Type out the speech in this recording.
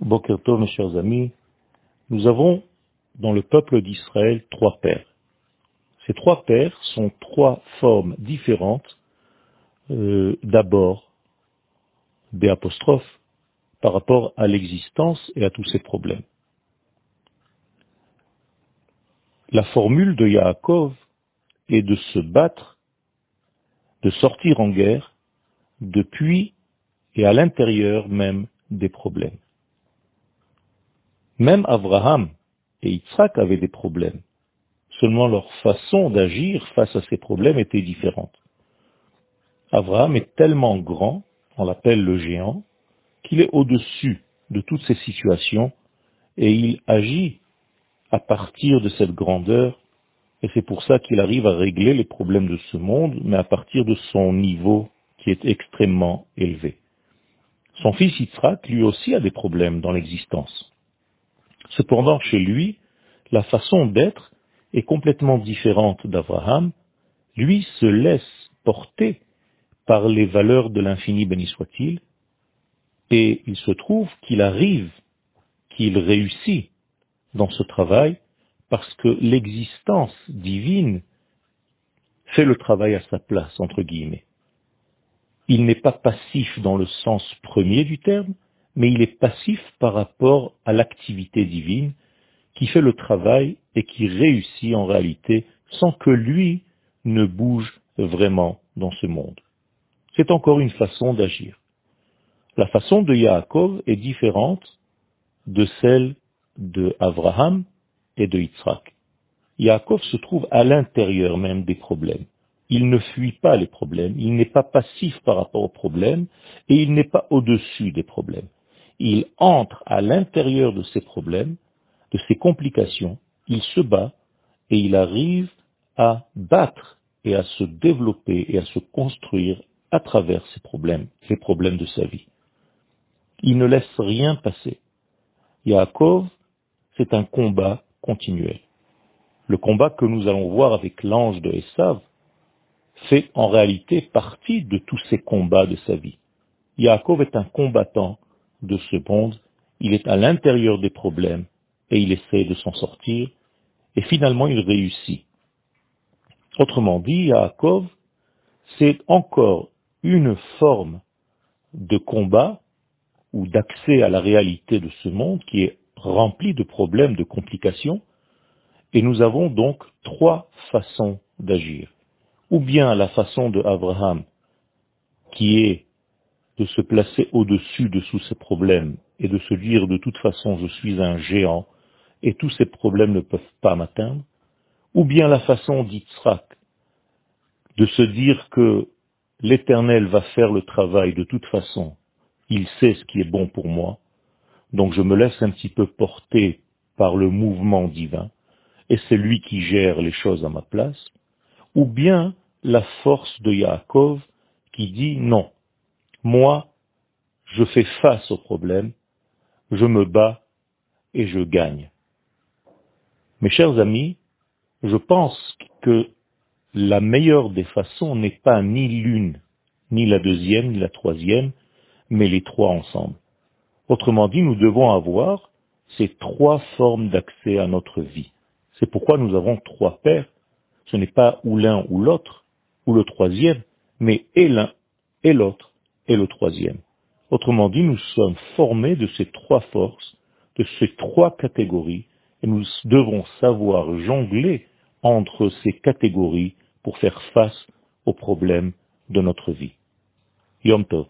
Bokerto, mes chers amis, nous avons dans le peuple d'Israël trois pères. Ces trois pères sont trois formes différentes, euh, d'abord des apostrophes par rapport à l'existence et à tous ces problèmes. La formule de Yaakov est de se battre, de sortir en guerre depuis et à l'intérieur même des problèmes. Même Abraham et Yitzhak avaient des problèmes. Seulement leur façon d'agir face à ces problèmes était différente. Abraham est tellement grand, on l'appelle le géant, qu'il est au-dessus de toutes ces situations et il agit à partir de cette grandeur et c'est pour ça qu'il arrive à régler les problèmes de ce monde, mais à partir de son niveau qui est extrêmement élevé. Son fils Yitzhak, lui aussi, a des problèmes dans l'existence. Cependant, chez lui, la façon d'être est complètement différente d'Abraham. Lui se laisse porter par les valeurs de l'infini béni soit-il, et il se trouve qu'il arrive, qu'il réussit dans ce travail, parce que l'existence divine fait le travail à sa place, entre guillemets. Il n'est pas passif dans le sens premier du terme, mais il est passif par rapport à l'activité divine qui fait le travail et qui réussit en réalité sans que lui ne bouge vraiment dans ce monde. C'est encore une façon d'agir. La façon de Yaakov est différente de celle de Abraham et de Yitzhak. Yaakov se trouve à l'intérieur même des problèmes. Il ne fuit pas les problèmes, il n'est pas passif par rapport aux problèmes et il n'est pas au-dessus des problèmes il entre à l'intérieur de ces problèmes, de ces complications, il se bat et il arrive à battre et à se développer et à se construire à travers ces problèmes, ces problèmes de sa vie. Il ne laisse rien passer. Yaakov, c'est un combat continuel. Le combat que nous allons voir avec l'ange de Esav fait en réalité partie de tous ces combats de sa vie. Yaakov est un combattant de ce monde, il est à l'intérieur des problèmes et il essaie de s'en sortir, et finalement il réussit. Autrement dit, Yaakov, c'est encore une forme de combat ou d'accès à la réalité de ce monde qui est rempli de problèmes, de complications, et nous avons donc trois façons d'agir. Ou bien la façon de Abraham, qui est de se placer au-dessus de tous ces problèmes et de se dire de toute façon je suis un géant et tous ces problèmes ne peuvent pas m'atteindre, ou bien la façon d'Yitzhak de se dire que l'Éternel va faire le travail de toute façon, il sait ce qui est bon pour moi, donc je me laisse un petit peu porter par le mouvement divin, et c'est lui qui gère les choses à ma place, ou bien la force de Yaakov qui dit non, moi, je fais face au problème, je me bats et je gagne. Mes chers amis, je pense que la meilleure des façons n'est pas ni l'une, ni la deuxième, ni la troisième, mais les trois ensemble. Autrement dit, nous devons avoir ces trois formes d'accès à notre vie. C'est pourquoi nous avons trois pères. Ce n'est pas ou l'un ou l'autre, ou le troisième, mais et l'un et l'autre et le troisième. Autrement dit, nous sommes formés de ces trois forces, de ces trois catégories, et nous devons savoir jongler entre ces catégories pour faire face aux problèmes de notre vie. Yom Tov.